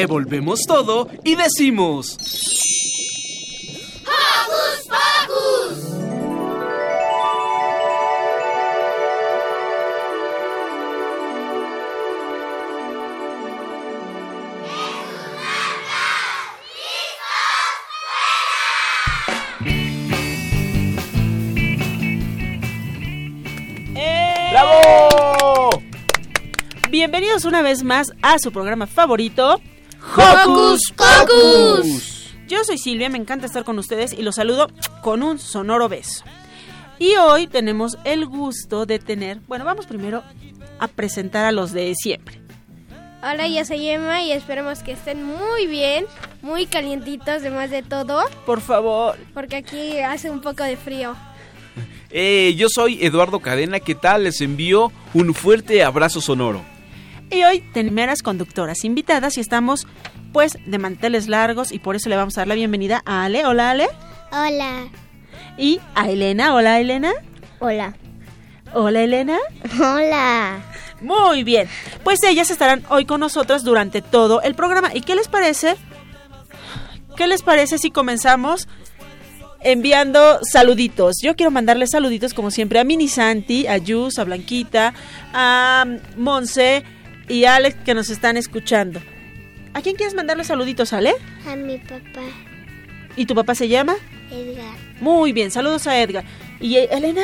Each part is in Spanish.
Revolvemos todo y decimos... ¡Hocus Pocus! ¡Bravo! Bienvenidos una vez más a su programa favorito, ¡Hocus Pocus! Yo soy Silvia, me encanta estar con ustedes y los saludo con un sonoro beso. Y hoy tenemos el gusto de tener, bueno, vamos primero a presentar a los de siempre. Hola, yo soy Emma y esperemos que estén muy bien, muy calientitos además de todo, Por favor, porque aquí hace un poco de frío. Eh, yo soy Eduardo Cadena, ¿qué tal? Les envío un fuerte abrazo sonoro. Y hoy tenemos conductoras invitadas y estamos pues de manteles largos y por eso le vamos a dar la bienvenida a Ale. Hola Ale. Hola. Y a Elena. Hola Elena. Hola. Hola Elena. Hola. Muy bien. Pues ellas estarán hoy con nosotras durante todo el programa. ¿Y qué les parece? ¿Qué les parece si comenzamos enviando saluditos? Yo quiero mandarles saluditos como siempre a Mini Santi, a Yus, a Blanquita, a Monse y a Alex que nos están escuchando. ¿A quién quieres mandarle saluditos, Ale? A mi papá, ¿Y tu papá se llama? Edgar. Muy bien, saludos a Edgar. ¿Y Elena?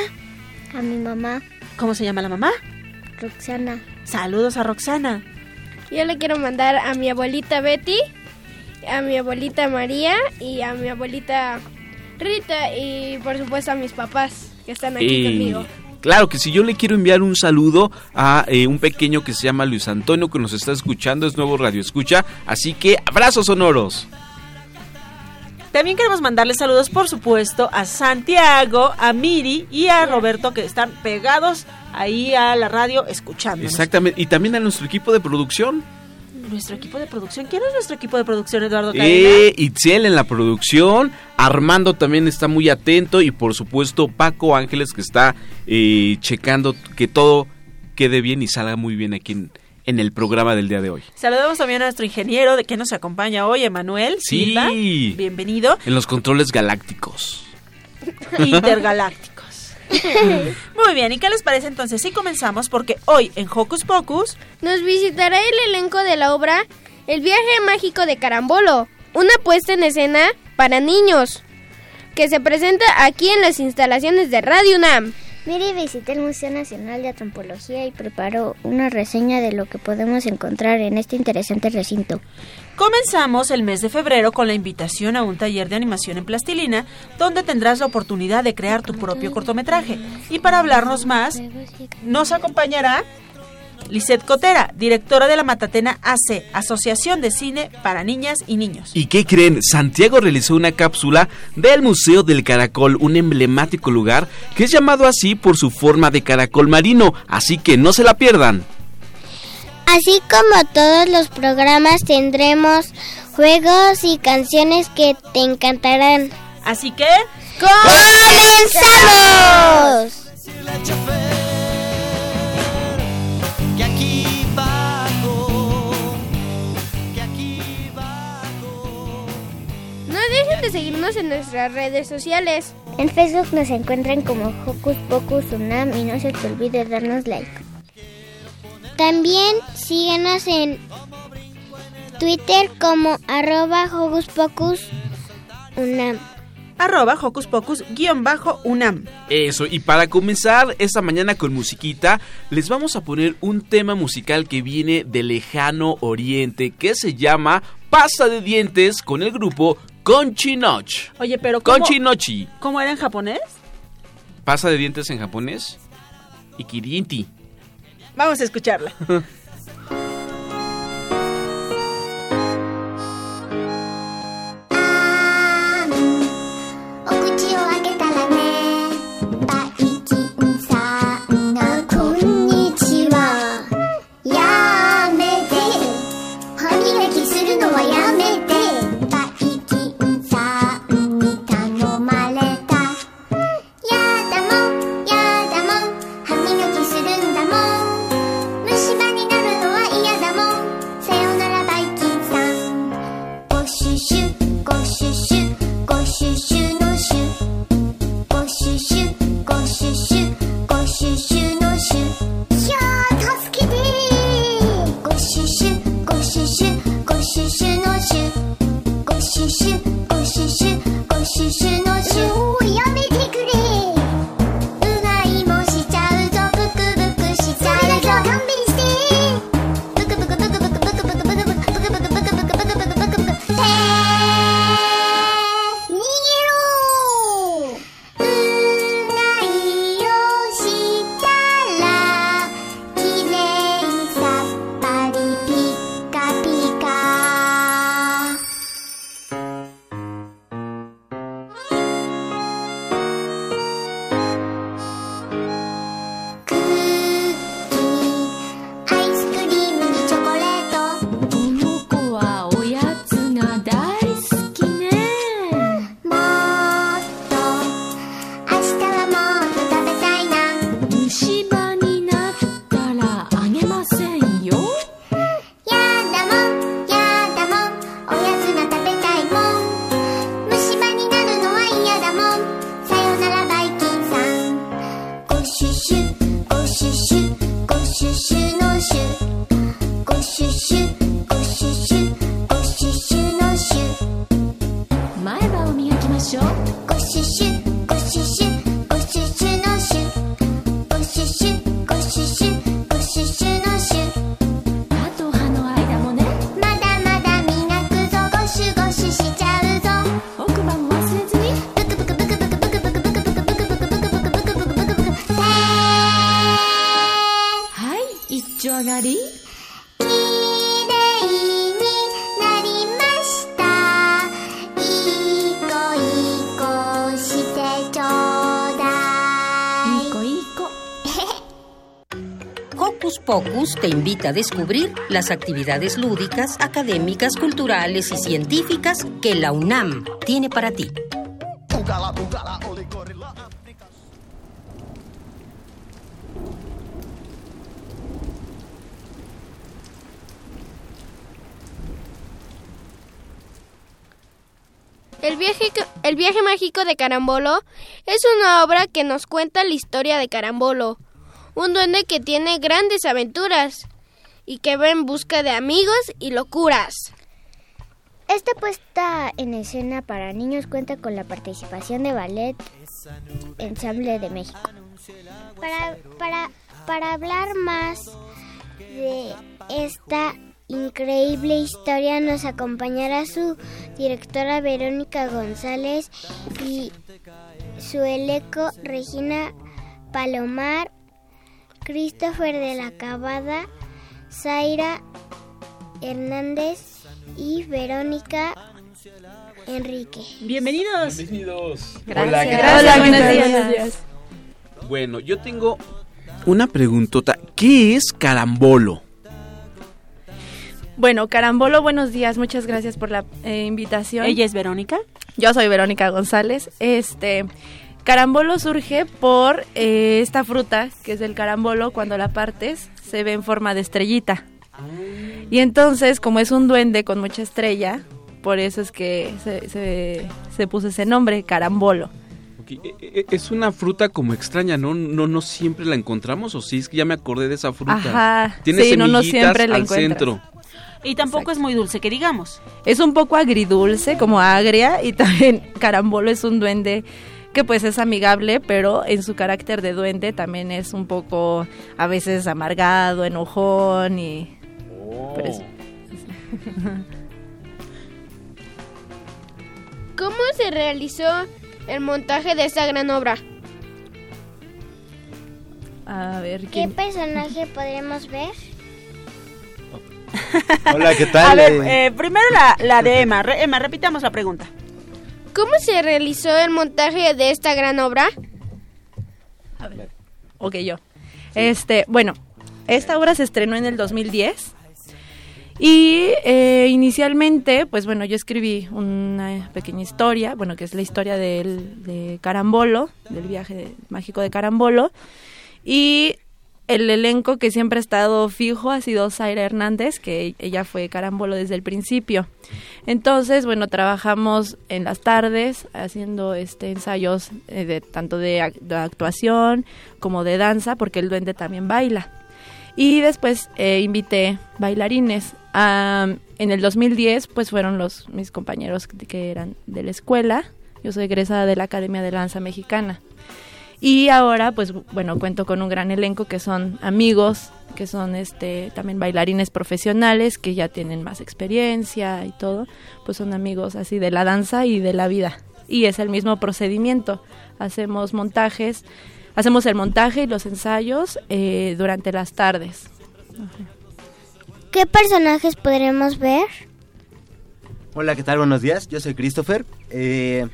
A mi mamá, ¿Cómo se llama la mamá? Roxana. Saludos a Roxana. Yo le quiero mandar a mi abuelita Betty, a mi abuelita María y a mi abuelita Rita y por supuesto a mis papás que están aquí conmigo. Claro que si yo le quiero enviar un saludo a eh, un pequeño que se llama Luis Antonio que nos está escuchando, es nuevo Radio Escucha, así que abrazos sonoros. También queremos mandarles saludos, por supuesto, a Santiago, a Miri y a Roberto, que están pegados ahí a la radio escuchando. Exactamente, y también a nuestro equipo de producción. Nuestro equipo de producción. ¿Quién es nuestro equipo de producción, Eduardo Cadena? Eh, Itziel en la producción, Armando también está muy atento y por supuesto Paco Ángeles que está eh, checando que todo quede bien y salga muy bien aquí en, en el programa del día de hoy. Saludamos también a nuestro ingeniero de que nos acompaña hoy, Emanuel Sí. Silva. Bienvenido. En los controles galácticos. Intergalácticos. Muy bien, ¿y qué les parece entonces si comenzamos? Porque hoy en Hocus Pocus Nos visitará el elenco de la obra El viaje mágico de Carambolo, una puesta en escena para niños que se presenta aquí en las instalaciones de Radio UNAM. Miri visité el Museo Nacional de Antropología y preparó una reseña de lo que podemos encontrar en este interesante recinto. Comenzamos el mes de febrero con la invitación a un taller de animación en plastilina, donde tendrás la oportunidad de crear tu propio cortometraje. Y para hablarnos más, nos acompañará Lisette Cotera, directora de la Matatena AC, Asociación de Cine para Niñas y Niños. ¿Y qué creen? Santiago realizó una cápsula del Museo del Caracol, un emblemático lugar que es llamado así por su forma de caracol marino, así que no se la pierdan. Así como todos los programas tendremos juegos y canciones que te encantarán. Así que, ¡Comenzamos! De seguirnos en nuestras redes sociales. En Facebook nos encuentran como Hocus Pocus Unam y no se te olvide darnos like. También síguenos en Twitter como arroba Hocus Pocus Unam. arroba Hocus Pocus guion bajo UNAM. Eso, y para comenzar esta mañana con musiquita, les vamos a poner un tema musical que viene de lejano oriente que se llama Pasta de Dientes con el grupo Conchinoch. Oye, pero ¿cómo, Conchinochi. ¿cómo era en japonés? Pasta de dientes en japonés. Ikirinti. Vamos a escucharla. 去寻。Te invita a descubrir las actividades lúdicas, académicas, culturales y científicas que la UNAM tiene para ti. El viaje, el viaje mágico de Carambolo es una obra que nos cuenta la historia de Carambolo, un duende que tiene grandes aventuras y que va en busca de amigos y locuras. Esta puesta en escena para niños cuenta con la participación de Ballet Ensamble de México. Para, para, para hablar más de esta increíble historia nos acompañará su directora Verónica González y su elenco Regina Palomar, Christopher de la Cabada, Zaira Hernández y Verónica Enrique. Bienvenidos. Bienvenidos. Gracias. Hola, ¿qué Hola, tal? buenos días. Bueno, yo tengo una preguntota. ¿Qué es carambolo? Bueno, Carambolo, buenos días, muchas gracias por la eh, invitación. ¿Ella es Verónica? Yo soy Verónica González. Este, Carambolo surge por eh, esta fruta, que es el carambolo, cuando la partes se ve en forma de estrellita. Y entonces, como es un duende con mucha estrella, por eso es que se, se, se puso ese nombre, Carambolo. E- e- Es una fruta como extraña, ¿no? No, no siempre la encontramos, o sí, es que ya me acordé de esa fruta. Ajá, Tiene sí, no, no semillitas siempre la al encuentras. centro. Y tampoco es muy dulce, que digamos. Es un poco agridulce, como agria, y también Carambolo es un duende que pues es amigable, pero en su carácter de duende también es un poco a veces amargado, enojón y... eso. ¿Cómo se realizó el montaje de esta gran obra? A ver, ¿Qué personaje podremos ver? Hola, ¿qué A tal? ver, Eh, eh, primero la, la de Emma. Re- Emma, repitamos la pregunta. ¿Cómo se realizó el montaje de esta gran obra? Ok, yo. Este, bueno, esta obra se estrenó en el 2010 y eh, inicialmente, pues bueno, yo escribí una pequeña historia, bueno, que es la historia de Carambolo, del viaje mágico de Carambolo, y el elenco que siempre ha estado fijo ha sido Zaira Hernández, que ella fue Carambolo desde el principio. Entonces, bueno, trabajamos en las tardes haciendo este ensayos eh, de tanto de, ac- de actuación como de danza, porque el duende también baila. Y después eh, invité bailarines. En el 2010, pues fueron los mis compañeros que, que eran de la escuela. Yo soy egresada de la Academia de Danza Mexicana. Y ahora, pues bueno, cuento con un gran elenco que son amigos, que son este también bailarines profesionales que ya tienen más experiencia y todo, pues son amigos así de la danza y de la vida. Y es el mismo procedimiento. Hacemos montajes, hacemos el montaje y los ensayos eh, durante las tardes. ¿Qué personajes podremos ver? Hola, ¿qué tal? Buenos días. Yo soy Christopher. Eh,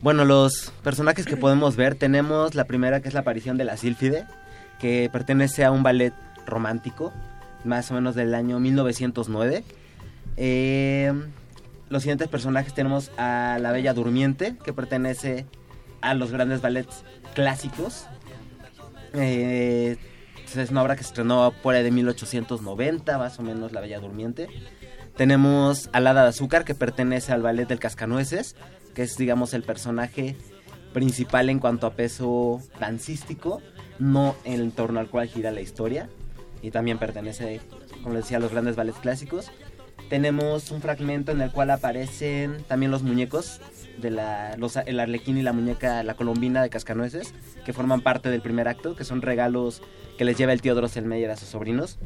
bueno, los personajes que podemos ver, tenemos la primera que es la aparición de la Sílfide, que pertenece a un ballet romántico, más o menos del año 1909. Eh, los siguientes personajes tenemos a la Bella Durmiente, que pertenece a los grandes ballets clásicos. Eh, es una obra que se estrenó por ahí de 1890, más o menos, La Bella Durmiente. Tenemos Hada de Azúcar, que pertenece al ballet del Cascanueces, que es, digamos, el personaje principal en cuanto a peso dancístico, no en torno al cual gira la historia. Y también pertenece, como les decía, a los grandes ballets clásicos. Tenemos un fragmento en el cual aparecen también los muñecos de la, los, el arlequín y la muñeca, la colombina de Cascanueces, que forman parte del primer acto, que son regalos que les lleva el tío Drosselmeyer a sus sobrinos.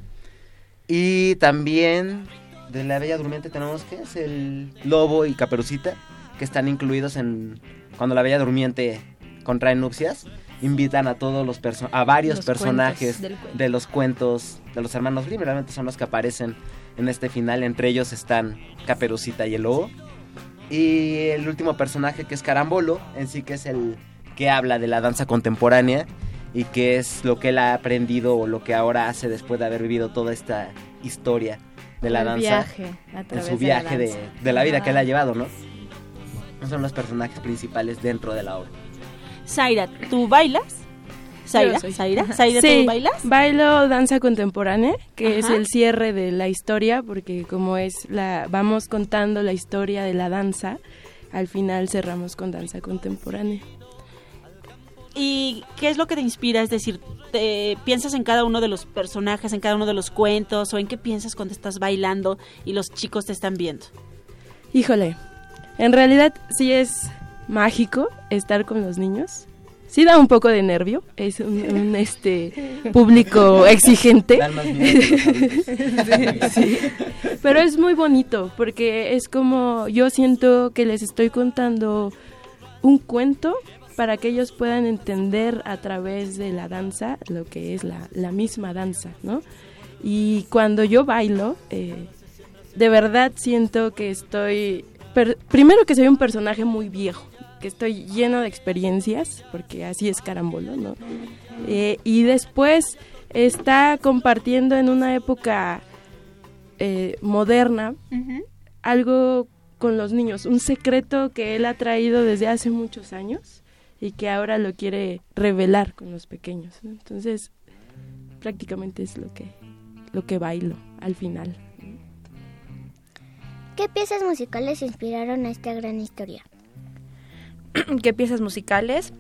Y también de la Bella Durmiente tenemos que es el Lobo y Caperucita, que están incluidos en cuando la Bella Durmiente contrae nupcias, invitan a todos los perso- a varios Los personajes de los cuentos de los hermanos Grimm, realmente son los que aparecen en este final, entre ellos están Caperucita y el Lobo. Y el último personaje que es Carambolo, en sí que es el que habla de la danza contemporánea y qué es lo que él ha aprendido o lo que ahora hace después de haber vivido toda esta historia de la El danza viaje a en su de la viaje de, de la vida que él ha llevado, ¿no? Son los personajes principales dentro de la obra. Zaira, ¿tú bailas? Zaira. Zaira, Zaira, Sí, ¿tú bailas? Bailo danza contemporánea, que es el cierre de la historia, porque como es la vamos contando la historia de la danza, al final cerramos con danza contemporánea. ¿Y qué es lo que te inspira? Es decir, te piensas en cada uno de los personajes, en cada uno de los cuentos, o en qué piensas cuando estás bailando y los chicos te están viendo. Híjole, en realidad sí es mágico estar con los niños. Sí da un poco de nervio, es un, un, este público exigente. Sí. Pero es muy bonito porque es como yo siento que les estoy contando un cuento para que ellos puedan entender a través de la danza lo que es la, la misma danza, ¿no? Y cuando yo bailo, eh, de verdad siento que estoy, per- primero que soy un personaje muy viejo, que estoy lleno de experiencias, porque así es Carambolo, ¿no? Eh, y después está compartiendo en una época eh, moderna algo con los niños, un secreto que él ha traído desde hace muchos años y que ahora lo quiere revelar con los pequeños. ¿no? Entonces, prácticamente es lo que, lo que bailo al final. ¿Qué piezas musicales inspiraron a esta gran historia? ¿Qué piezas musicales?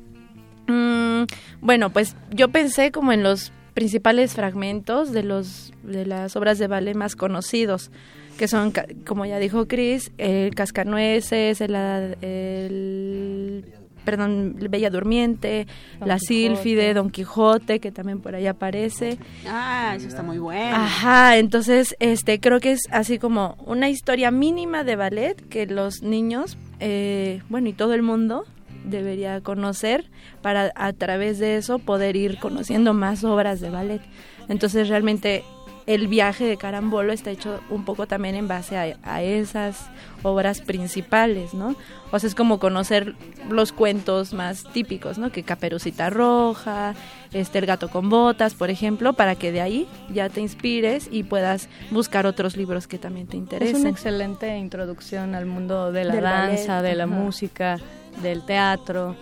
Mm, bueno, pues yo pensé como en los principales fragmentos de los de las obras de ballet más conocidos, que son, como ya dijo Chris, el Cascanueces, el, el perdón, el Bella Durmiente, Don la Quijote. Sílfide, Don Quijote, que también por ahí aparece. Ah, eso está muy bueno. Ajá, entonces este creo que es así como una historia mínima de ballet que los niños, eh, bueno, y todo el mundo debería conocer para a través de eso poder ir conociendo más obras de ballet. Entonces realmente el viaje de Carambolo está hecho un poco también en base a, a esas obras principales, ¿no? O sea, es como conocer los cuentos más típicos, ¿no? Que Caperucita Roja, este El gato con botas, por ejemplo, para que de ahí ya te inspires y puedas buscar otros libros que también te Es interesen. una excelente introducción al mundo de la Del danza, ballet, de la música, del teatro,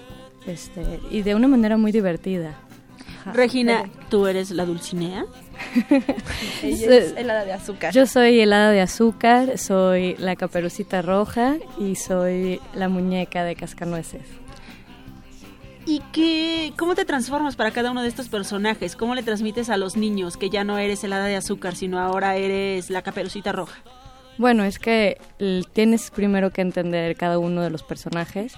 este, y de una manera muy divertida. Regina, ¿tú eres la Dulcinea? Ella es helada de azúcar. Yo soy helada de azúcar, soy la caperucita roja y soy la muñeca de cascanueces. ¿Y qué, cómo te transformas para cada uno de estos personajes? ¿Cómo le transmites a los niños que ya no eres helada de azúcar, sino ahora eres la caperucita roja? Bueno, es que tienes primero que entender cada uno de los personajes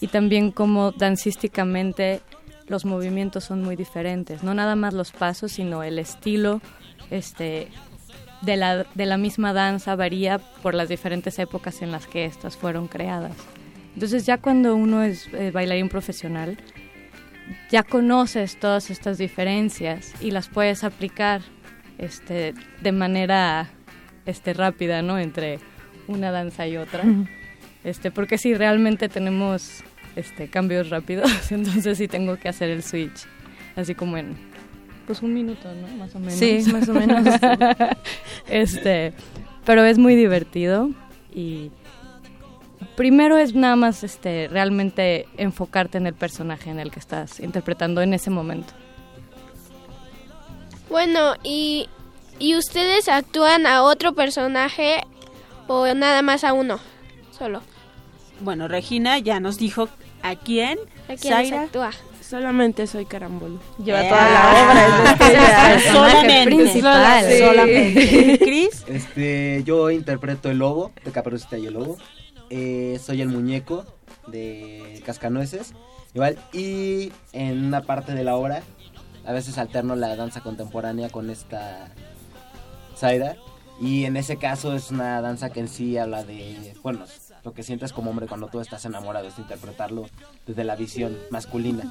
y también cómo dancísticamente los movimientos son muy diferentes. No nada más los pasos, sino el estilo este, de, la, de la misma danza varía por las diferentes épocas en las que estas fueron creadas. Entonces ya cuando uno es eh, bailarín profesional, ya conoces todas estas diferencias y las puedes aplicar este, de manera este, rápida, ¿no? Entre una danza y otra. Este, porque si realmente tenemos este, cambios rápidos, entonces sí tengo que hacer el switch, así como en pues un minuto, ¿no? Más o menos. Sí, más o menos. este, pero es muy divertido y primero es nada más este realmente enfocarte en el personaje en el que estás interpretando en ese momento. Bueno, y, ¿y ustedes actúan a otro personaje o nada más a uno? Solo. Bueno, Regina ya nos dijo a quién. ¿A quién Zaira. actúa? Solamente soy Carambolo. Lleva toda la obra, es decir, Personaje solamente. principal. Sí. Solamente. Cris. Este, yo interpreto el lobo de Caperucita y el lobo. Eh, soy el muñeco de Cascanueces. Igual, y en una parte de la obra, a veces alterno la danza contemporánea con esta Zaira. Y en ese caso es una danza que en sí habla de, bueno, lo que sientes como hombre cuando tú estás enamorado, es interpretarlo desde la visión masculina.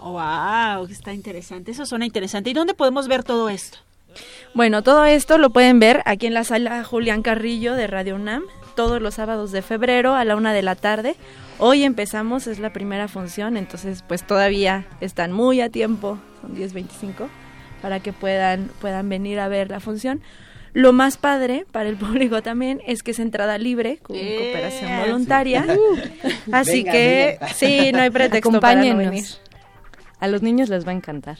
Wow, está interesante. Eso suena interesante. ¿Y dónde podemos ver todo esto? Bueno, todo esto lo pueden ver aquí en la sala Julián Carrillo de Radio UNAM todos los sábados de febrero a la una de la tarde. Hoy empezamos, es la primera función, entonces pues todavía están muy a tiempo, son 10.25, para que puedan, puedan venir a ver la función. Lo más padre para el público también es que es entrada libre con cooperación Eh, voluntaria. Así Venga, que venga. sí, no hay pretexto para no Acompáñenos. venir. A los niños les va a encantar.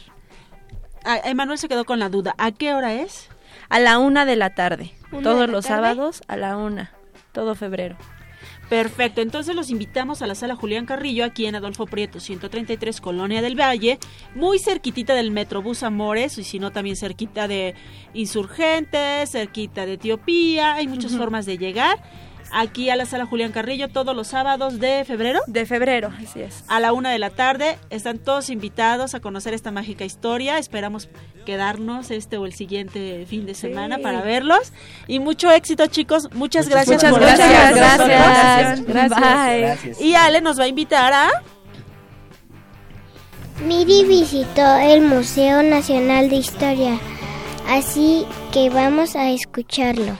Ah, Emanuel se quedó con la duda. ¿A qué hora es? A la una de la tarde. ¿Una Todos de la los tarde? sábados a la una. Todo febrero. Perfecto, entonces los invitamos a la sala Julián Carrillo aquí en Adolfo Prieto 133 Colonia del Valle, muy cerquitita del Metrobús Amores y si no también cerquita de Insurgentes, cerquita de Etiopía, hay muchas formas de llegar. Aquí a la sala Julián Carrillo todos los sábados de febrero. De febrero, así es. A la una de la tarde están todos invitados a conocer esta mágica historia. Esperamos quedarnos este o el siguiente fin de semana Sí. para verlos. Y mucho éxito chicos. Muchas gracias Muchas por gracias. Gracias. nosotros. Gracias. Bye. Y Ale nos va a invitar a... Miri visitó el Museo Nacional de Historia, así que vamos a escucharlo.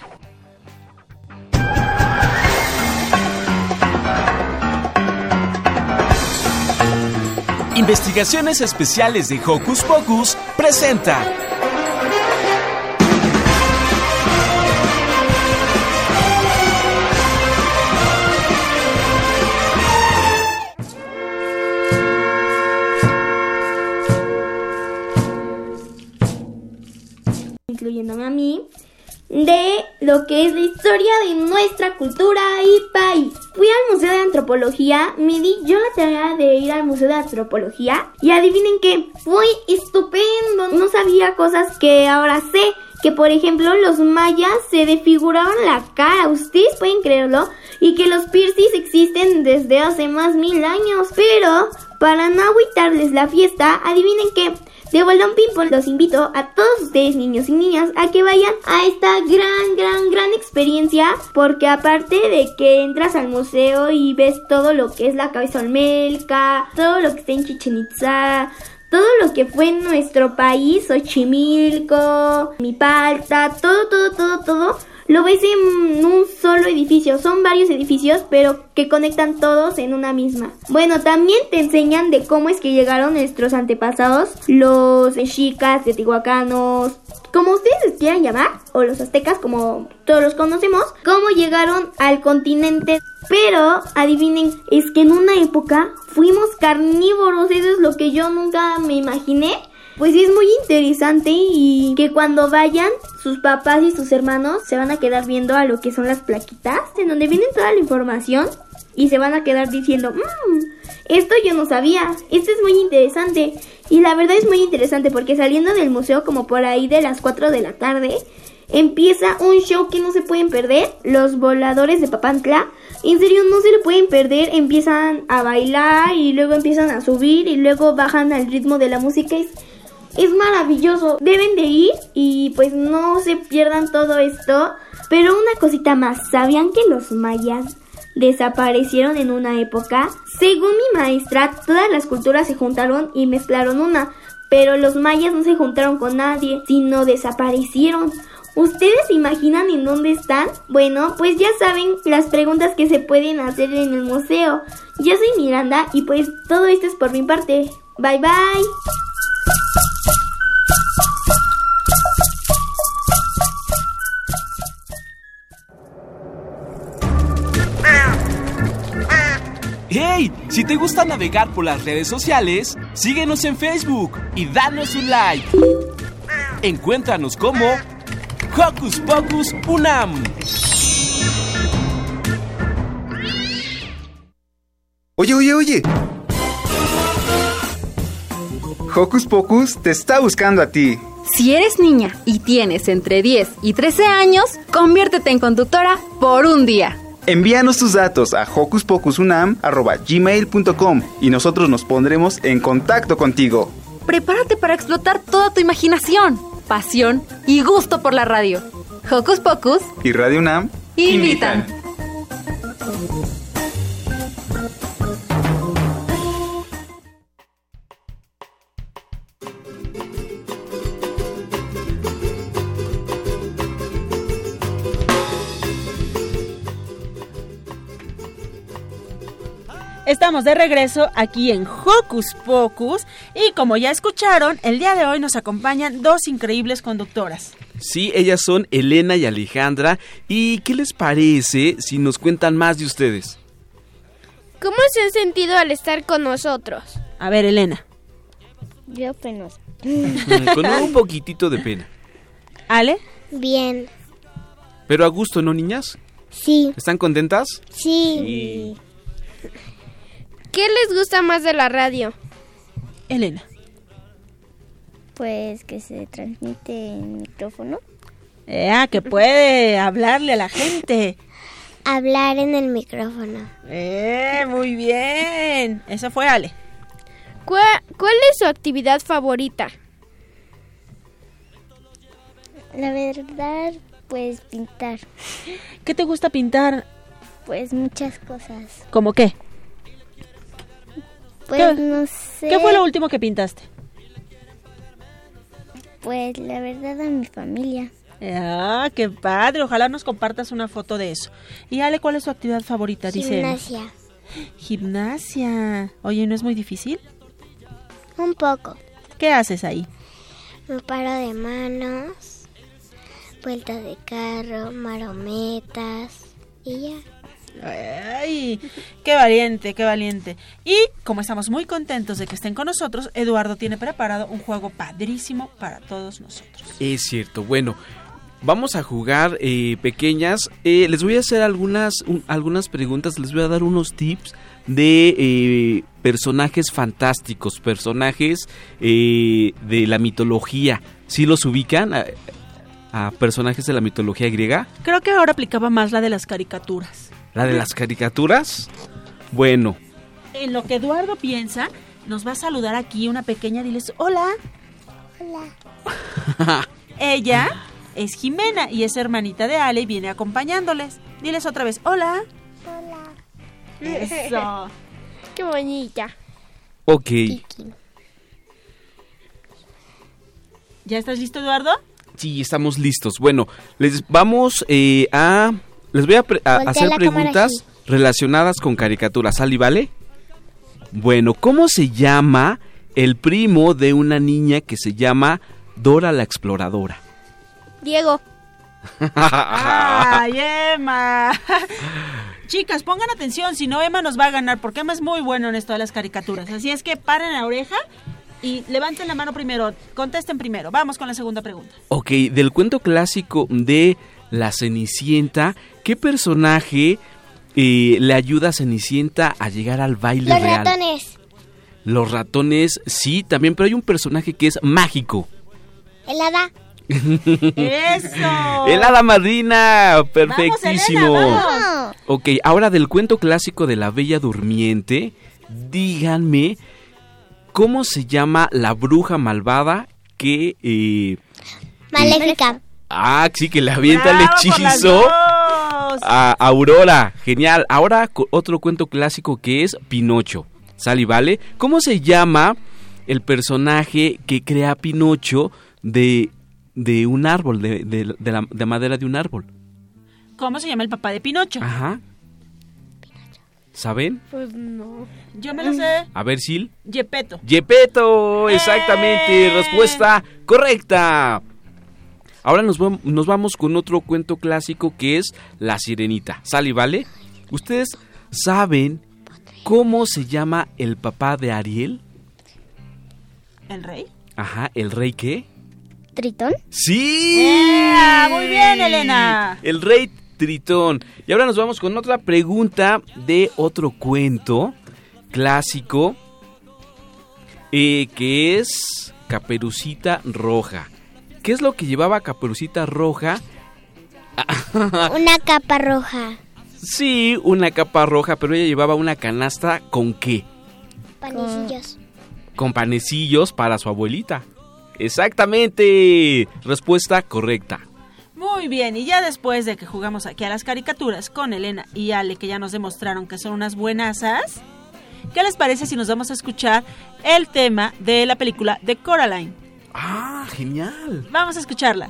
Investigaciones Especiales de Hocus Pocus presenta. incluyéndome a mí, de lo que es la historia de nuestra cultura y país. Fui al Museo de Antropología, me di yo la tarea de ir al Museo de Antropología y adivinen qué, fue estupendo, no sabía cosas que ahora sé. Que por ejemplo los mayas se desfiguraban la cara, ustedes pueden creerlo, y que los piercings existen desde hace más mil años. Pero para no agüitarles la fiesta, adivinen qué, de Bolón Pimpon los invito a todos ustedes, niños y niñas, a que vayan a esta gran, gran, gran experiencia. Porque aparte de que entras al museo y ves todo lo que es la cabeza olmeca, todo lo que está en Chichen Itza, todo lo que fue en nuestro país, Xochimilco, Mipalta, todo, todo, todo, todo, lo ves en un solo edificio. Son varios edificios, pero que conectan todos en una misma. Bueno, también te enseñan de cómo es que llegaron nuestros antepasados, los mexicas, teotihuacanos, como ustedes les quieran llamar, o los aztecas como todos los conocemos, cómo llegaron al continente. Pero adivinen, es que en una época fuimos carnívoros, eso es lo que yo nunca me imaginé. Pues sí es muy interesante y que cuando vayan sus papás y sus hermanos se van a quedar viendo a lo que son las plaquitas en donde viene toda la información y se van a quedar diciendo, mmm, esto yo no sabía, esto es muy interesante. Y la verdad es muy interesante porque saliendo del museo como por ahí de las 4 de la tarde, empieza un show que no se pueden perder, los voladores de Papantla. En serio, no se lo pueden perder, empiezan a bailar y luego empiezan a subir y luego bajan al ritmo de la música. Es maravilloso, deben de ir y pues no se pierdan todo esto. Pero una cosita más, ¿sabían que los mayas desaparecieron en una época? Según mi maestra, todas las culturas se juntaron y mezclaron una, pero los mayas no se juntaron con nadie, sino desaparecieron. ¿Ustedes se imaginan en dónde están? Bueno, pues ya saben las preguntas que se pueden hacer en el museo. Yo soy Miranda y pues todo esto es por mi parte. Bye bye. ¡Hey! Si te gusta navegar por las redes sociales, síguenos en Facebook y danos un like. Encuéntranos como Hocus Pocus Unam. Oye, oye, oye. Hocus Pocus te está buscando a ti. Si eres niña y tienes entre 10 y 13 años, conviértete en conductora por un día. Envíanos tus datos a hocuspocusunam.gmail.com y nosotros nos pondremos en contacto contigo. Prepárate para explotar toda tu imaginación, pasión y gusto por la radio. Hocus Pocus Y Radio UNAM invitan. Estamos de regreso aquí en Hocus Pocus y como ya escucharon, el día de hoy nos acompañan dos increíbles conductoras. Sí, ellas son Elena y Alejandra. ¿Y qué les parece si nos cuentan más de ustedes? ¿Cómo se han sentido al estar con nosotros? A ver, Elena. Yo penosa. Mm, Con un poquitito de pena. ¿Ale? Bien. Pero a gusto, ¿no, niñas? Sí. ¿Están contentas? Sí. ¿Qué les gusta más de la radio? Elena. Pues que se transmite en micrófono. Ah, que puede hablarle a la gente. Hablar en el micrófono. Eh, muy bien. Eso fue Ale. ¿Cuál, cuál es su actividad favorita? La verdad, pues pintar. ¿Qué te gusta pintar? Pues muchas cosas. ¿Cómo qué? Pues ¿Qué? no sé. ¿Qué fue lo último que pintaste? Pues la verdad a mi familia. Ah, qué padre. Ojalá nos compartas una foto de eso. Y Ale, ¿cuál es tu actividad favorita? Dice. Gimnasia. Gimnasia. Oye, ¿no es muy difícil? Un poco. ¿Qué haces ahí? Me paro de manos, vueltas de carro, marometas y ya. Ay, qué valiente, qué valiente. Y como estamos muy contentos de que estén con nosotros, Eduardo tiene preparado un juego padrísimo para todos nosotros. Es cierto. Bueno, vamos a jugar eh, pequeñas. Eh, les voy a hacer algunas, un- algunas preguntas, les voy a dar unos tips de eh, personajes fantásticos, personajes eh, de la mitología. ¿Sí los ubican? A, a personajes de la mitología griega. Creo que ahora aplicaba más la de las caricaturas. La de las caricaturas. Bueno, En lo que Eduardo piensa, nos va a saludar aquí una pequeña, diles, hola. Hola. Ella es Jimena y es hermanita de Ale y viene acompañándoles. Diles otra vez, hola. Hola. Eso. Qué bonita. ok. ¿Ya estás listo, Eduardo? Sí, estamos listos. Bueno, les vamos eh, a... Les voy a, pre- a Voltea hacer preguntas relacionadas con caricaturas. ¿Sale, vale? Bueno, ¿cómo se llama el primo de una niña que se llama Dora la Exploradora? Diego. ¡Ay, Emma! Chicas, pongan atención, si no Emma nos va a ganar, porque Emma es muy bueno en esto de las caricaturas. Así es que paren la oreja y levanten la mano primero, contesten primero. Vamos con la segunda pregunta. Ok, del cuento clásico de La Cenicienta, ¿qué personaje eh, le ayuda a Cenicienta a llegar al baile Los real? ratones. Los ratones, sí, también, pero hay un personaje que es mágico. El hada. ¡Eso! El hada madrina, perfectísimo. Elena, vamos. Ok, ahora del cuento clásico de la Bella Durmiente, díganme cómo se llama la bruja malvada que... eh, Maléfica. Ah, sí, que le avienta el ¡Bravo por las hechizo a Aurora. Genial. Ahora otro cuento clásico que es Pinocho. ¿Sale y vale? ¿Cómo se llama el personaje que crea Pinocho de, de un árbol, de, de- de la, de madera de un árbol? ¿Cómo se llama el papá de Pinocho? Ajá. ¿Saben? Pues no. Yo me lo sé. A ver, Sil. Yepeto. Yepeto, exactamente, ¡Eh! respuesta correcta. Ahora nos, nos vamos con otro cuento clásico que es La Sirenita. ¿Sale y vale? ¿Ustedes saben cómo se llama el papá de Ariel? ¿El rey? Ajá, ¿el rey qué? Tritón. ¡Sí! Muy bien, Elena. El rey Tritón. Y ahora nos vamos con otra pregunta de otro cuento clásico eh, que es Caperucita Roja. ¿Qué es lo que llevaba Caperucita Roja? Una capa roja. Sí, una capa roja, pero ella llevaba una canasta con qué? Panecillos. Con panecillos para su abuelita. Exactamente. Respuesta correcta. Muy bien, y ya después de que jugamos aquí a las caricaturas con Elena y Ale, que ya nos demostraron que son unas buenasas, ¿qué les parece si nos vamos a escuchar el tema de la película de Coraline? Ah, genial. Vamos a escucharla.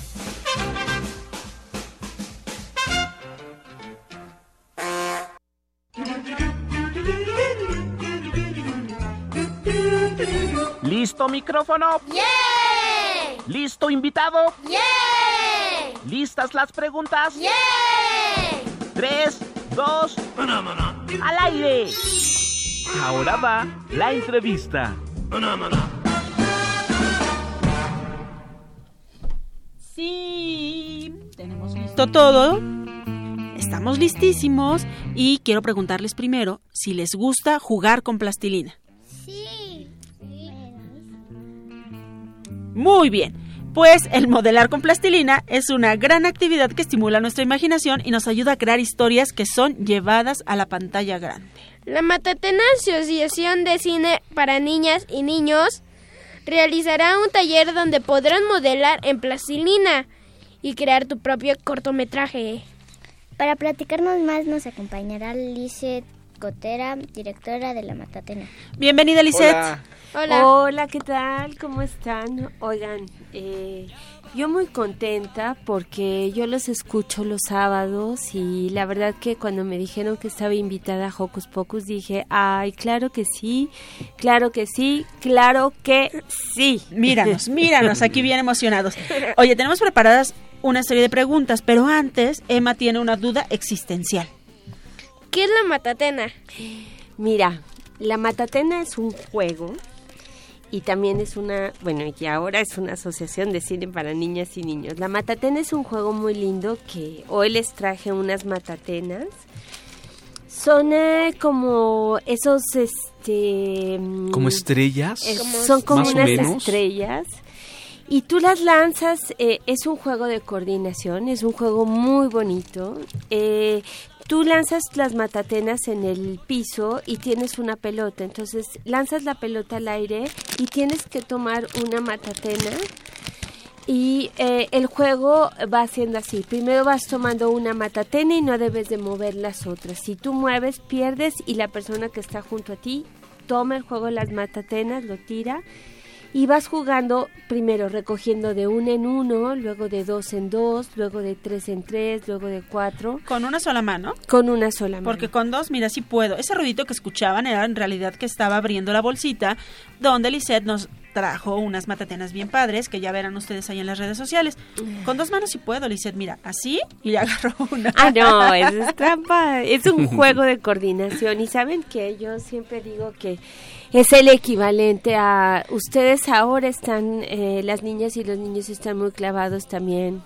¿Listo micrófono? ¿Listo invitado? ¿Listas las preguntas? Tres, dos, al aire. Ahora va la entrevista. Sí, tenemos listo todo. Estamos listísimos y quiero preguntarles primero si les gusta jugar con plastilina. Sí. Muy bien. Pues el modelar con plastilina es una gran actividad que estimula nuestra imaginación y nos ayuda a crear historias que son llevadas a la pantalla grande. La Matatena Asociación de Cine para Niñas y Niños realizará un taller donde podrán modelar en plastilina y crear tu propio cortometraje. Para platicarnos más nos acompañará Lizeth Cotera, directora de la Matatena. Bienvenida, Lisette. Hola. Hola, ¿qué tal? ¿Cómo están? Oigan, eh, yo muy contenta porque yo los escucho los sábados y la verdad que cuando me dijeron que estaba invitada a Hocus Pocus dije, ay, claro que sí, claro que sí, claro que sí. Míranos, míranos, aquí bien emocionados. Oye, tenemos preparadas una serie de preguntas, pero antes Emma tiene una duda existencial. ¿Qué es la Matatena? Mira, la Matatena es un juego y también es una, bueno, y ahora es una asociación de cine para niñas y niños. La Matatena es un juego muy lindo que hoy les traje unas matatenas. Son eh, como esos, este... mm, ¿Como estrellas? es- son como unas menos. estrellas. Y tú las lanzas, eh, es un juego de coordinación, es un juego muy bonito. Eh, tú lanzas las matatenas en el piso y tienes una pelota. Entonces lanzas la pelota al aire y tienes que tomar una matatena. Y eh, el juego va haciendo así. Primero vas tomando una matatena y no debes de mover las otras. Si tú mueves, pierdes y la persona que está junto a ti toma el juego de las matatenas, lo tira y vas jugando primero recogiendo de uno en uno, luego de dos en dos, luego de tres en tres, luego de cuatro. Con una sola mano. Con una sola mano. Porque con dos, mira, sí puedo. Ese ruidito que escuchaban era en realidad que estaba abriendo la bolsita donde Lisette nos trajo unas matatenas bien padres que ya verán ustedes ahí en las redes sociales. Con dos manos sí puedo, Lisette, mira, así y le agarro una. Ah, no, eso es trampa. Es un juego de coordinación. Y saben que yo siempre digo que es el equivalente a. Ustedes ahora están, eh, las niñas y los niños están muy clavados también,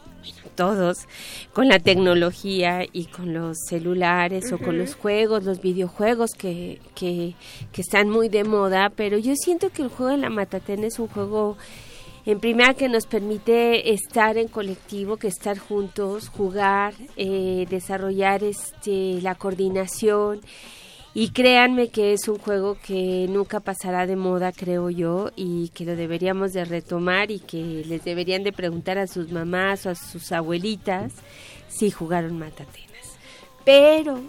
todos, con la tecnología y con los celulares o con los juegos, los videojuegos que, que, que están muy de moda. Pero yo siento que el juego de la matatena es un juego en primera que nos permite estar en colectivo, que estar juntos, jugar, eh, desarrollar este la coordinación y créanme que es un juego que nunca pasará de moda, creo yo, y que lo deberíamos de retomar y que les deberían de preguntar a sus mamás o a sus abuelitas si jugaron matatenas. Pero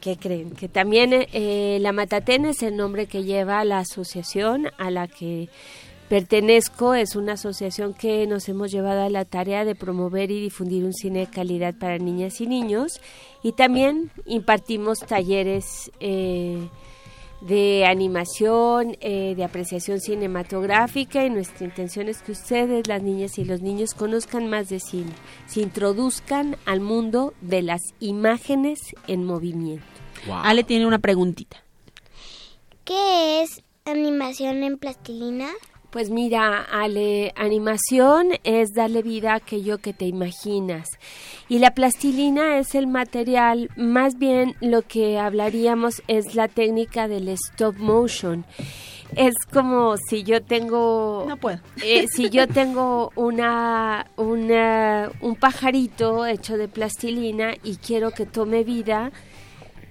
¿Qué creen? Que también eh, la Matatena es el nombre que lleva la asociación a la que pertenezco. Es una asociación que nos hemos llevado a la tarea de promover y difundir un cine de calidad para niñas y niños. Y también impartimos talleres eh, de animación, eh, de apreciación cinematográfica y nuestra intención es que ustedes, las niñas y los niños, conozcan más de cine, se introduzcan al mundo de las imágenes en movimiento. Ale tiene una preguntita. ¿Qué es animación en plastilina? Pues mira, Ale, animación es darle vida a aquello que te imaginas. Y la plastilina es el material, más bien lo que hablaríamos es la técnica del stop motion. Es como si yo tengo... No puedo. eh, si yo tengo una, una, un pajarito hecho de plastilina y quiero que tome vida,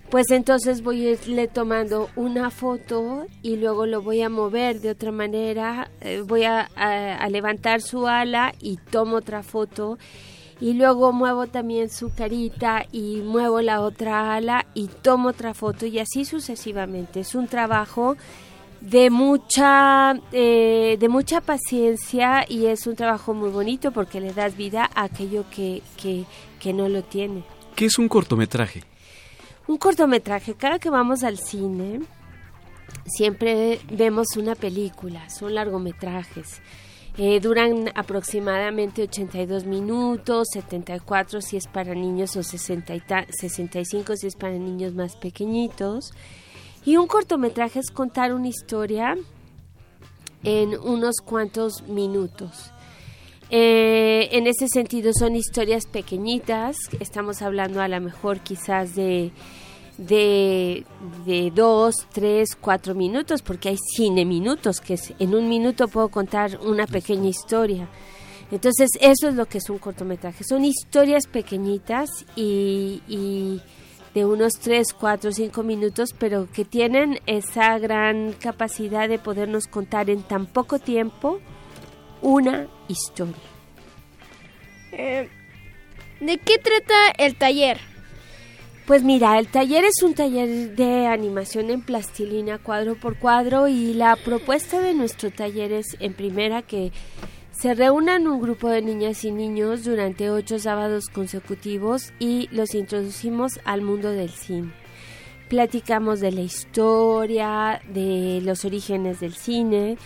pues entonces voy a irle tomando una foto y luego lo voy a mover de otra manera, eh, voy a, a- levantar su ala y tomo otra foto y luego muevo también su carita y muevo la otra ala y tomo otra foto y así sucesivamente. Es un trabajo de mucha eh, de mucha paciencia y es un trabajo muy bonito porque le das vida a aquello que, que, que no lo tiene. ¿Qué es un cortometraje? Un cortometraje, cada que vamos al cine, siempre vemos una película, son largometrajes. Eh, duran aproximadamente 82 minutos, 74 si es para niños o 60 y ta- 65 si es para niños más pequeñitos. Y un cortometraje es contar una historia en unos cuantos minutos. Eh, en ese sentido son historias pequeñitas, estamos hablando a lo mejor quizás de, de, de dos, tres, cuatro minutos, porque hay cine minutos, que es- en un minuto puedo contar una pequeña historia. Entonces eso es lo que es un cortometraje, son historias pequeñitas y, y de unos 3, 4, 5 minutos, pero que tienen esa gran capacidad de podernos contar en tan poco tiempo una historia. Eh, ¿De qué trata el taller? Pues mira, el taller es un taller de animación en plastilina cuadro por cuadro y la propuesta de nuestro taller es en primera que se reúnan un grupo de niñas y niños durante ocho sábados consecutivos y los introducimos al mundo del cine. Platicamos de la historia, de los orígenes del cine,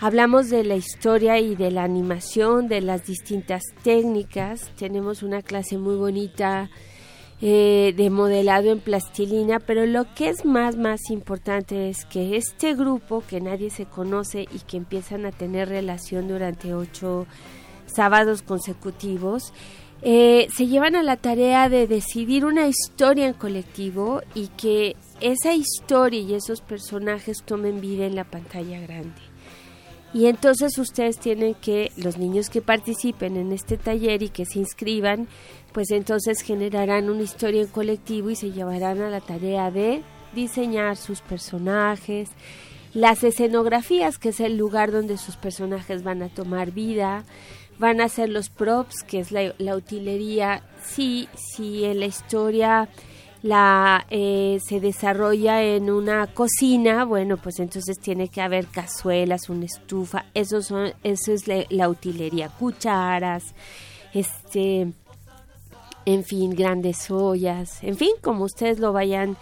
hablamos de la historia y de la animación, de las distintas técnicas. Tenemos una clase muy bonita eh, de modelado en plastilina, pero lo que es más, más importante es que este grupo que nadie se conoce y que empiezan a tener relación durante ocho sábados consecutivos, eh, se llevan a la tarea de decidir una historia en colectivo y que esa historia y esos personajes tomen vida en la pantalla grande. Y entonces ustedes tienen que, los niños que participen en este taller y que se inscriban, pues entonces generarán una historia en colectivo y se llevarán a la tarea de diseñar sus personajes, las escenografías, que es el lugar donde sus personajes van a tomar vida, van a ser los props, que es la, la utilería, si, si en la historia la eh, se desarrolla en una cocina, bueno, pues entonces tiene que haber cazuelas, una estufa, eso son, eso es la, la utilería, cucharas, este, en fin, grandes ollas, en fin, como ustedes lo vayan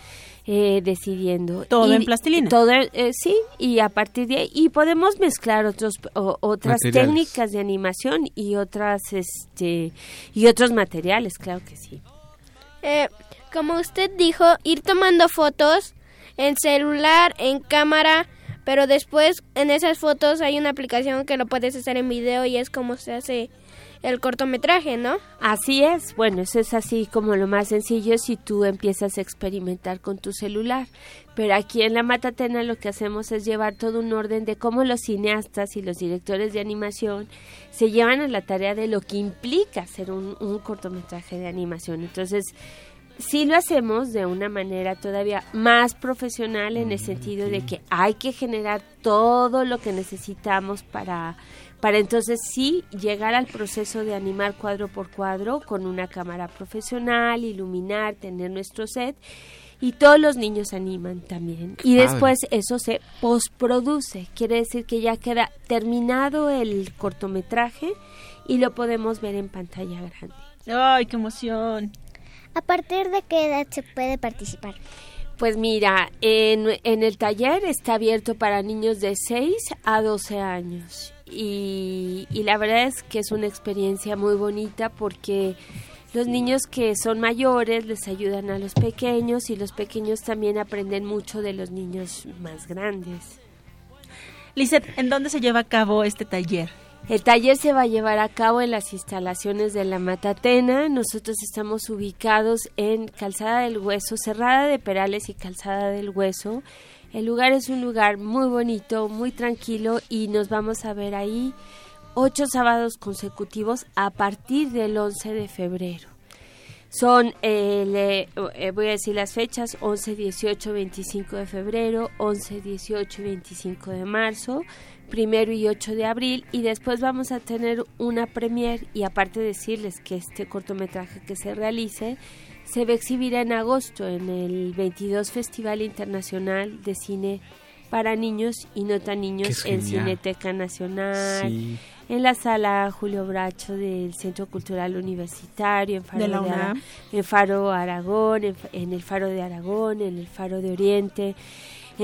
eh, decidiendo. Todo Y- en plastilina. Todo, eh, sí, y a partir de ahí, y podemos mezclar otros, o- otras Materiales. técnicas de animación y otras, este, y otros materiales, claro que sí. Eh, como usted dijo, ir tomando fotos en celular, en cámara, pero después en esas fotos hay una aplicación que lo puedes hacer en video y es como se hace el cortometraje, ¿no? Así es, bueno, eso es así como lo más sencillo si tú empiezas a experimentar con tu celular. Pero aquí en la Matatena lo que hacemos es llevar todo un orden de cómo los cineastas y los directores de animación se llevan a la tarea de lo que implica hacer un, un cortometraje de animación. Entonces, sí lo hacemos de una manera todavía más profesional en el sentido de que hay que generar todo lo que necesitamos para para entonces sí llegar al proceso de animar cuadro por cuadro con una cámara profesional, iluminar, tener nuestro set y todos los niños animan también. Y después eso se postproduce, quiere decir que ya queda terminado el cortometraje y lo podemos ver en pantalla grande. ¡Ay, qué emoción! ¿A partir de qué edad se puede participar? Pues mira, en, en el taller está abierto para niños de 6 a 12 años y, y la verdad es que es una experiencia muy bonita porque los niños que son mayores les ayudan a los pequeños y los pequeños también aprenden mucho de los niños más grandes. Lizeth, ¿en dónde se lleva a cabo este taller? El taller se va a llevar a cabo en las instalaciones de la Matatena. Nosotros estamos ubicados en Calzada del Hueso, Cerrada de Perales y Calzada del Hueso. El lugar es un lugar muy bonito, muy tranquilo y nos vamos a ver ahí ocho sábados consecutivos a partir del 11 de febrero. Son, eh, eh, voy a decir las fechas, 11, 18, 25 de febrero, 11, 18 y 25 de marzo, primero y 8 de abril y después vamos a tener una premier y aparte decirles que este cortometraje que se realice se va a exhibir en agosto en el 22 Festival Internacional de Cine para Niños y No Tan Niños en. Cineteca Nacional, Sí. en la sala Julio Bracho del Centro Cultural Universitario, en Faro, De en Faro Aragón, en, en el Faro de Aragón, en el Faro de Oriente,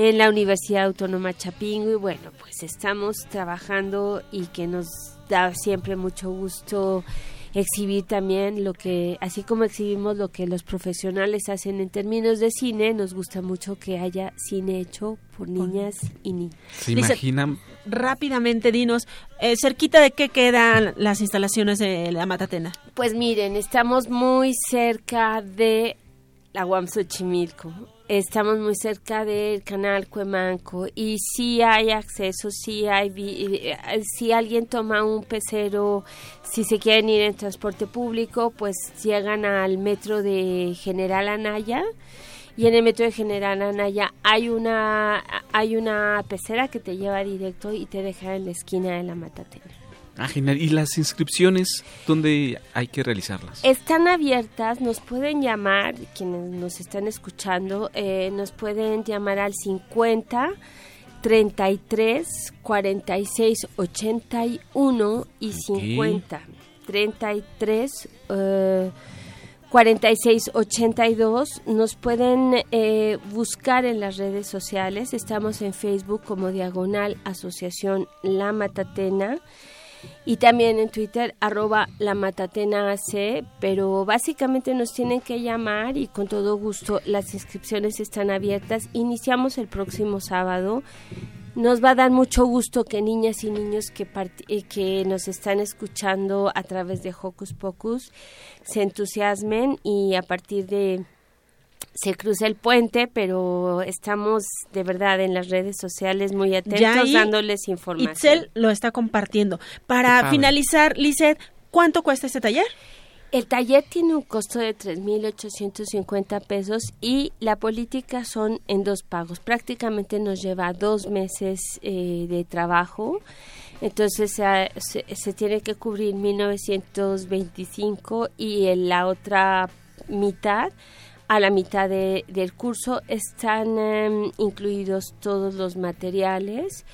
en la Universidad Autónoma Chapingo y bueno, pues estamos trabajando y que nos da siempre mucho gusto exhibir también lo que, así como exhibimos lo que los profesionales hacen en términos de cine, nos gusta mucho que haya cine hecho por niñas y niños. ¿Se Dice- imaginan? Rápidamente, dinos, eh, cerquita de qué quedan las instalaciones de la Matatena. Pues miren, estamos muy cerca de la UAM Xochimilco. Estamos muy cerca del canal Cuemanco y sí hay acceso, sí hay, vi- eh, si alguien toma un pecero, si se quieren ir en transporte público, pues llegan al metro de General Anaya y en el metro de General Anaya hay una hay una pecera que te lleva directo y te deja en la esquina de la Matatena. Ah, genial. ¿Y las inscripciones? ¿Dónde hay que realizarlas? Están abiertas, nos pueden llamar, quienes nos están escuchando, eh, nos pueden llamar al 50 33 46 81 y 50 33 eh, 46 82 nos pueden eh, buscar en las redes sociales estamos en Facebook como diagonal asociación La Matatena y también en Twitter arroba la matatena pero básicamente nos tienen que llamar y con todo gusto las inscripciones están abiertas. Iniciamos el próximo sábado. Nos va a dar mucho gusto que niñas y niños que, eh, que nos están escuchando a través de Hocus Pocus se entusiasmen y a partir de se cruza el puente, pero estamos de verdad en las redes sociales muy atentos dándoles información. Itzel lo está compartiendo. Para finalizar, Lizeth, ¿cuánto cuesta este taller? El taller tiene un costo de 3.850 pesos y la política son en dos pagos. Prácticamente nos lleva dos meses eh, de trabajo. Entonces se, se- se tiene que cubrir 1.925 y en la otra mitad, a la mitad de- del curso, están em, incluidos todos los materiales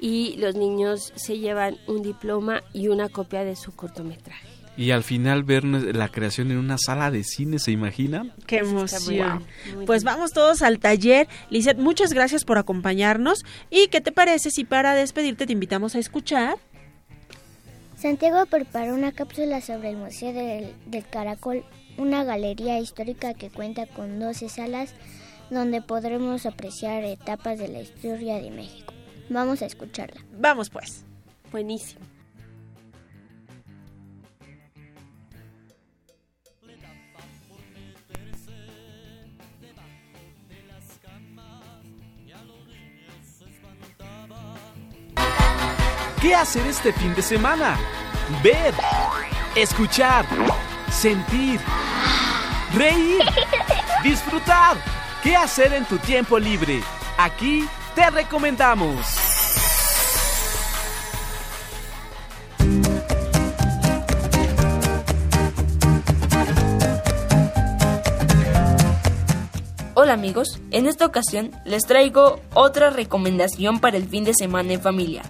y los niños se llevan un diploma y una copia de su cortometraje. Y al final ver la creación en una sala de cine, ¿se imaginan? Qué emoción. Pues vamos todos al taller. Lizeth, muchas gracias por acompañarnos. ¿Y qué te parece si para despedirte te invitamos a escuchar? Santiago preparó una cápsula sobre el Museo del, del Caracol, una galería histórica que cuenta con 12 salas donde podremos apreciar etapas de la historia de México. Vamos a escucharla. Vamos pues. Buenísimo. ¿Qué hacer este fin de semana? Ver, escuchar, sentir, reír, disfrutar. ¿Qué hacer en tu tiempo libre? Aquí te recomendamos. Hola amigos, en esta ocasión les traigo otra recomendación para el fin de semana en familia.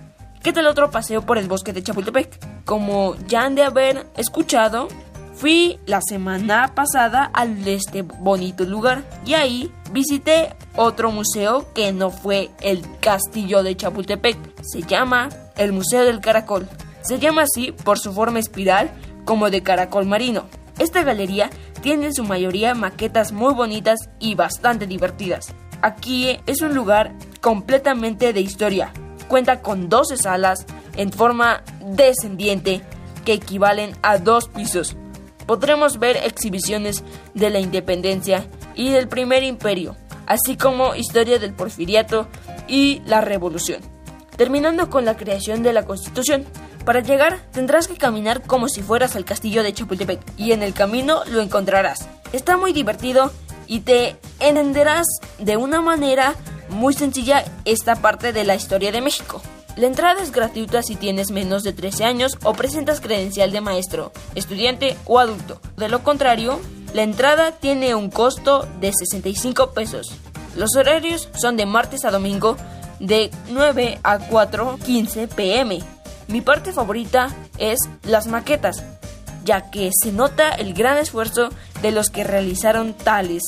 ¿Qué tal otro paseo por el bosque de Chapultepec? Como ya han de haber escuchado, fui la semana pasada al este bonito lugar y ahí visité otro museo que no fue el castillo de Chapultepec. Se llama el Museo del Caracol. Se llama así por su forma espiral como de caracol marino. Esta galería tiene en su mayoría maquetas muy bonitas y bastante divertidas. Aquí es un lugar completamente de historia. Cuenta con 12 salas en forma descendiente que equivalen a dos pisos. Podremos ver exhibiciones de la independencia y del primer imperio, así como historia del porfiriato y la revolución. Terminando con la creación de la Constitución, Para llegar tendrás que caminar como si fueras al castillo de Chapultepec y en el camino lo encontrarás. Está muy divertido y te entenderás de una manera muy sencilla esta parte de la historia de México. La entrada es gratuita si tienes menos de 13 años o presentas credencial de maestro, estudiante o adulto. De lo contrario, la entrada tiene un costo de 65 pesos. Los horarios son de martes a domingo de 9 a 4.15 pm. Mi parte favorita es las maquetas, ya que se nota el gran esfuerzo de los que realizaron tales.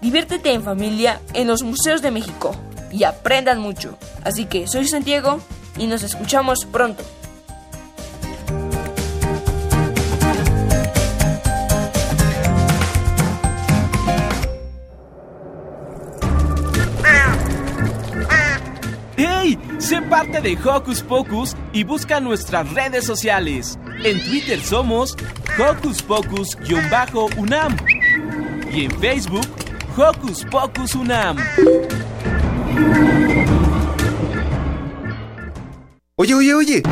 Diviértete en familia en los museos de México y aprendan mucho. Así que soy Santiago y nos escuchamos pronto. ¡Hey! Sé parte de Hocus Pocus y busca nuestras redes sociales. En Twitter somos Hocus Pocus-UNAM y en Facebook Hocus Pocus UNAM. Oye, oye, oye.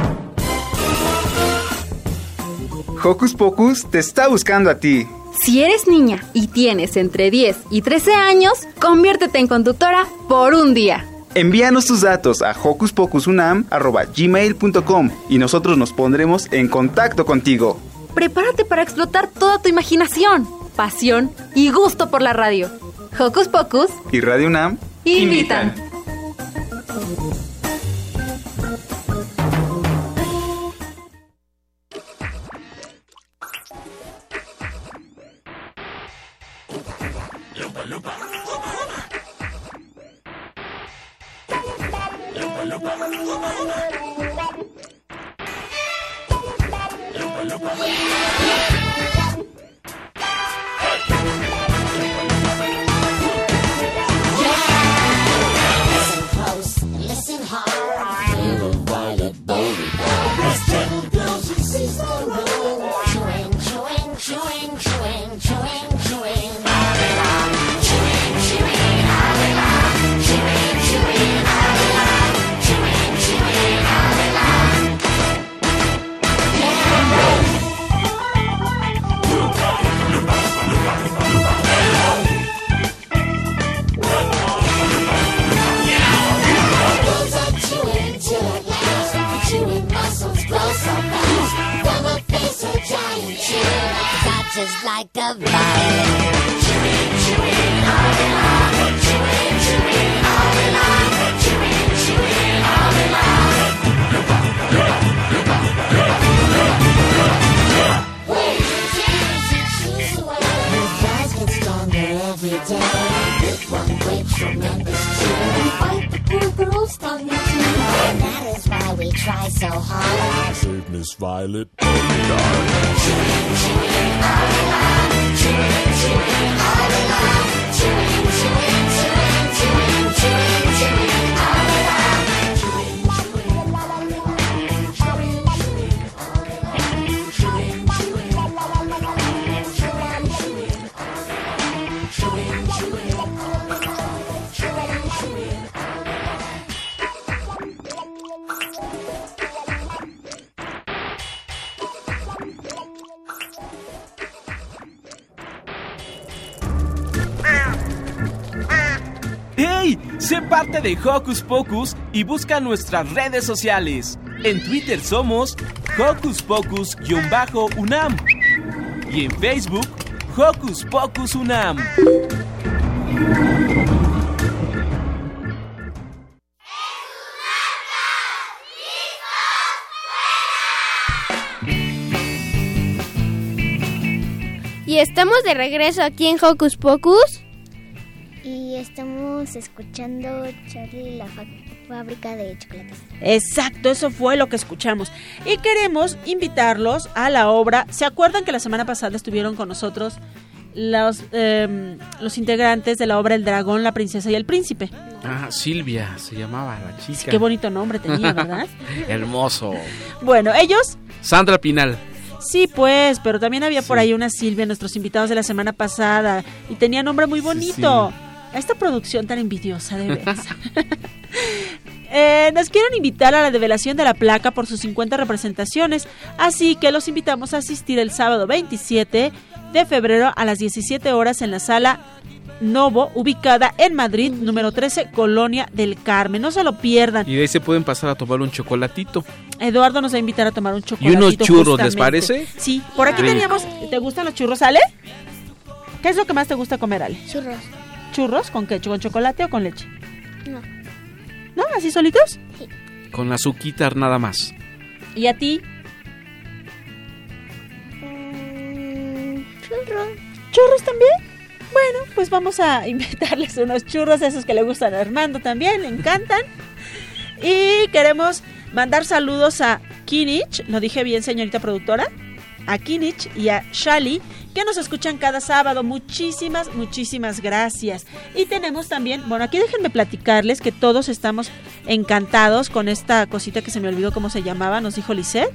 Hocus Pocus te está buscando a ti. Si eres niña y tienes entre 10 y 13 años, conviértete en conductora por un día. Envíanos tus datos a hocuspocusunam.gmail.com y nosotros nos pondremos en contacto contigo. Prepárate para explotar toda tu imaginación, pasión y gusto por la radio. Hocus Pocus Y Radio UNAM invitan. De Hocus Pocus y busca nuestras redes sociales. En Twitter somos Hocus Pocus-UNAM y en Facebook Hocus Pocus UNAM. Y estamos de regreso aquí en Hocus Pocus. Y estamos escuchando Charlie la fa- fábrica de chocolates. Exacto, eso fue lo que escuchamos. Y queremos invitarlos a la obra. ¿Se acuerdan que la semana pasada estuvieron con nosotros los, em, los integrantes de la obra El Dragón, la Princesa y el Príncipe? Ah, Silvia se llamaba la chica. Qué bonito nombre tenía, ¿verdad? Hermoso. bueno, ellos Sandra Pinal. Sí, pues, pero también había por ahí una Silvia, nuestros invitados de la semana pasada, y tenía nombre muy bonito. A esta producción tan envidiosa, de veras. Eh, nos quieren invitar a la develación de la placa por sus 50 representaciones, así que los invitamos a asistir el sábado 27 de febrero a las 17 horas en la sala Novo, ubicada en Madrid, número 13, Colonia del Carmen. No se lo pierdan. Y de ahí se pueden pasar a tomar un chocolatito. Eduardo nos va a invitar a tomar un ¿Y chocolate. unos churros, les parece? Sí, por aquí Rico. teníamos. ¿Te gustan los churros, Ale? ¿Qué es lo que más te gusta comer, Ale? Churros. ¿Churros con qué? ¿Con chocolate o con leche? No. ¿No? ¿Así solitos? Con la azuquita nada más. ¿Y a ti? Churros. ¿Churros también? Bueno, pues vamos a invitarles unos churros, esos que le gustan a Armando también, le encantan. Y queremos mandar saludos a Kinich, lo dije bien señorita productora, a Kinich y a Shali, que nos escuchan cada sábado. Muchísimas, muchísimas gracias. Y tenemos también, bueno, aquí déjenme platicarles que todos estamos encantados con esta cosita que se me olvidó cómo se llamaba, nos dijo Lisette,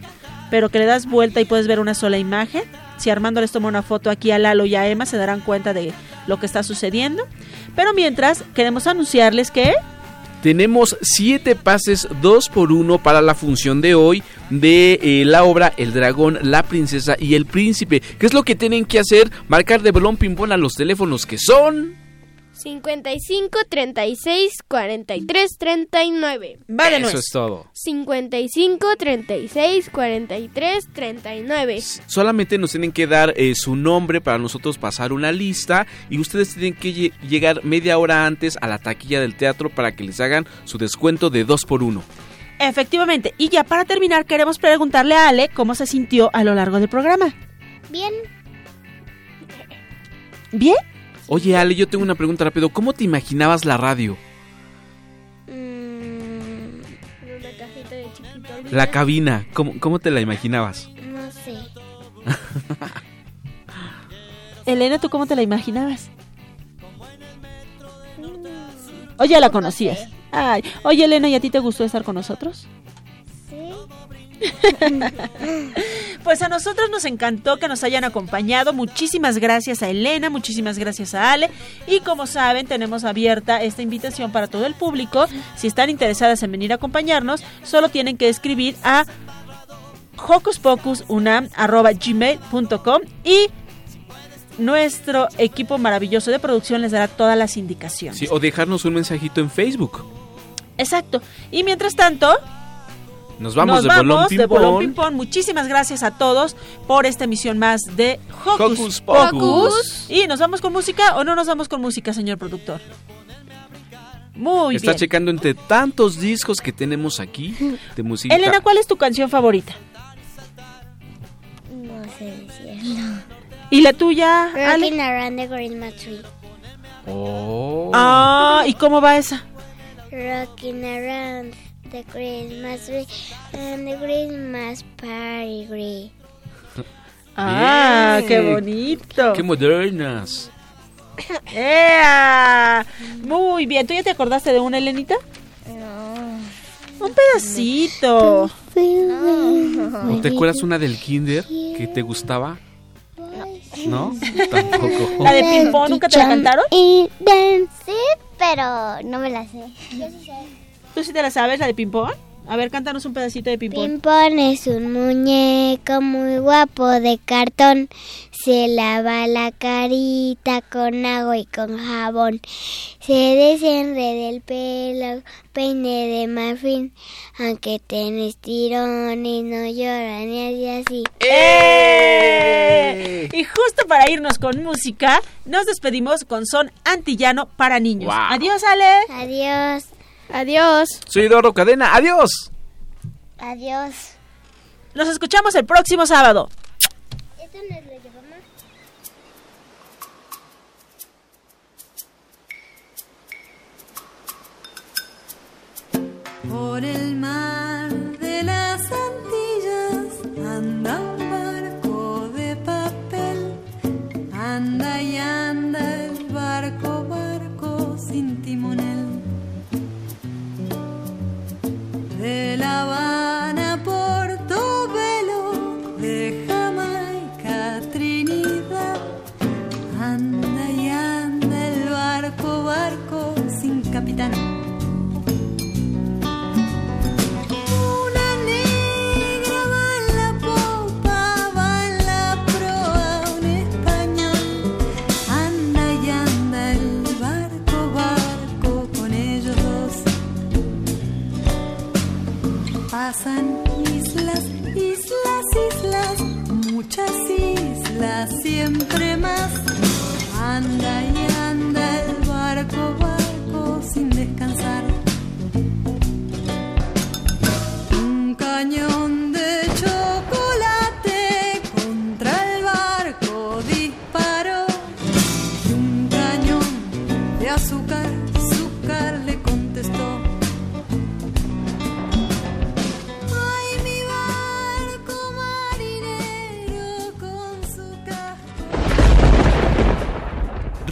pero que le das vuelta y puedes ver una sola imagen. Si Armando les toma una foto aquí a Lalo y a Emma, se darán cuenta de lo que está sucediendo. Pero mientras, queremos anunciarles que... Tenemos siete pases dos por uno para la función de hoy de eh, la obra El dragón, la princesa y el príncipe. ¿Qué es lo que tienen que hacer? Marcar de balón ping-pong a los teléfonos que son... 55 36 43 39. Va de Eso es todo. 55 36 43 39. Solamente nos tienen que dar eh, su nombre para nosotros pasar una lista y ustedes tienen que lle- llegar media hora antes a la taquilla del teatro para que les hagan su descuento de dos por uno. Efectivamente. Y ya para terminar, queremos preguntarle a Ale cómo se sintió a lo largo del programa. Bien. ¿Bien? Oye Ale, yo tengo una pregunta rápido. ¿Cómo te imaginabas la radio? Mm, Una cajita de chiquito. La cabina, ¿cómo, cómo te la imaginabas? no sé. Elena, ¿tú cómo te la imaginabas? ¿O ya la conocías? Ay, oye Elena, ¿y a ti te gustó estar con nosotros? Pues a nosotros nos encantó que nos hayan acompañado. Muchísimas gracias a Elena, muchísimas gracias a Ale. Y como saben, tenemos abierta esta invitación para todo el público. Si están interesadas en venir a acompañarnos, solo tienen que escribir a hocuspocus.unam@gmail.com y nuestro equipo maravilloso de producción les dará todas las indicaciones. Sí, o dejarnos un mensajito en Facebook. Exacto. Y mientras tanto, Nos vamos nos de vamos bolón de Bolón ping-pong. Ping-Pong. Muchísimas gracias a todos por esta emisión más de Hocus, Hocus Pocus. ¿Y nos vamos con música o no nos vamos con música, señor productor? Muy Está bien. checando entre tantos discos que tenemos aquí de música. Elena, ¿cuál es tu canción favorita? No sé decirlo. ¿Y la tuya? Rocking around the Christmas tree. Oh. Ah, ¿y cómo va esa? Rocking around the Christmas tree and the Christmas party tree. Ah, Bien. qué bonito. Qué modernas. ¡Ea! Muy bien. ¿Tú ya te acordaste de una, Elenita? No. Un pedacito. ¿O te acuerdas una del kinder que te gustaba? ¿No? Tampoco. ¿La de ping-pong nunca te la cantaron? Y sí, pero no me la sé. ¿Tú sí te la sabes, la de ping-pong? A ver, cántanos un pedacito de ping-pong. Pimpón es un muñeco muy guapo de cartón. Se lava la carita con agua y con jabón. Se desenreda el pelo, peine de marfil. Aunque tenés tirones, no llora ni así así. ¡Eh! Y justo para irnos con música, nos despedimos con son antillano para niños. Wow. Adiós, Ale. Adiós. Adiós. Soy Doro Cadena. Adiós. Adiós. Nos escuchamos el próximo sábado. Por el mar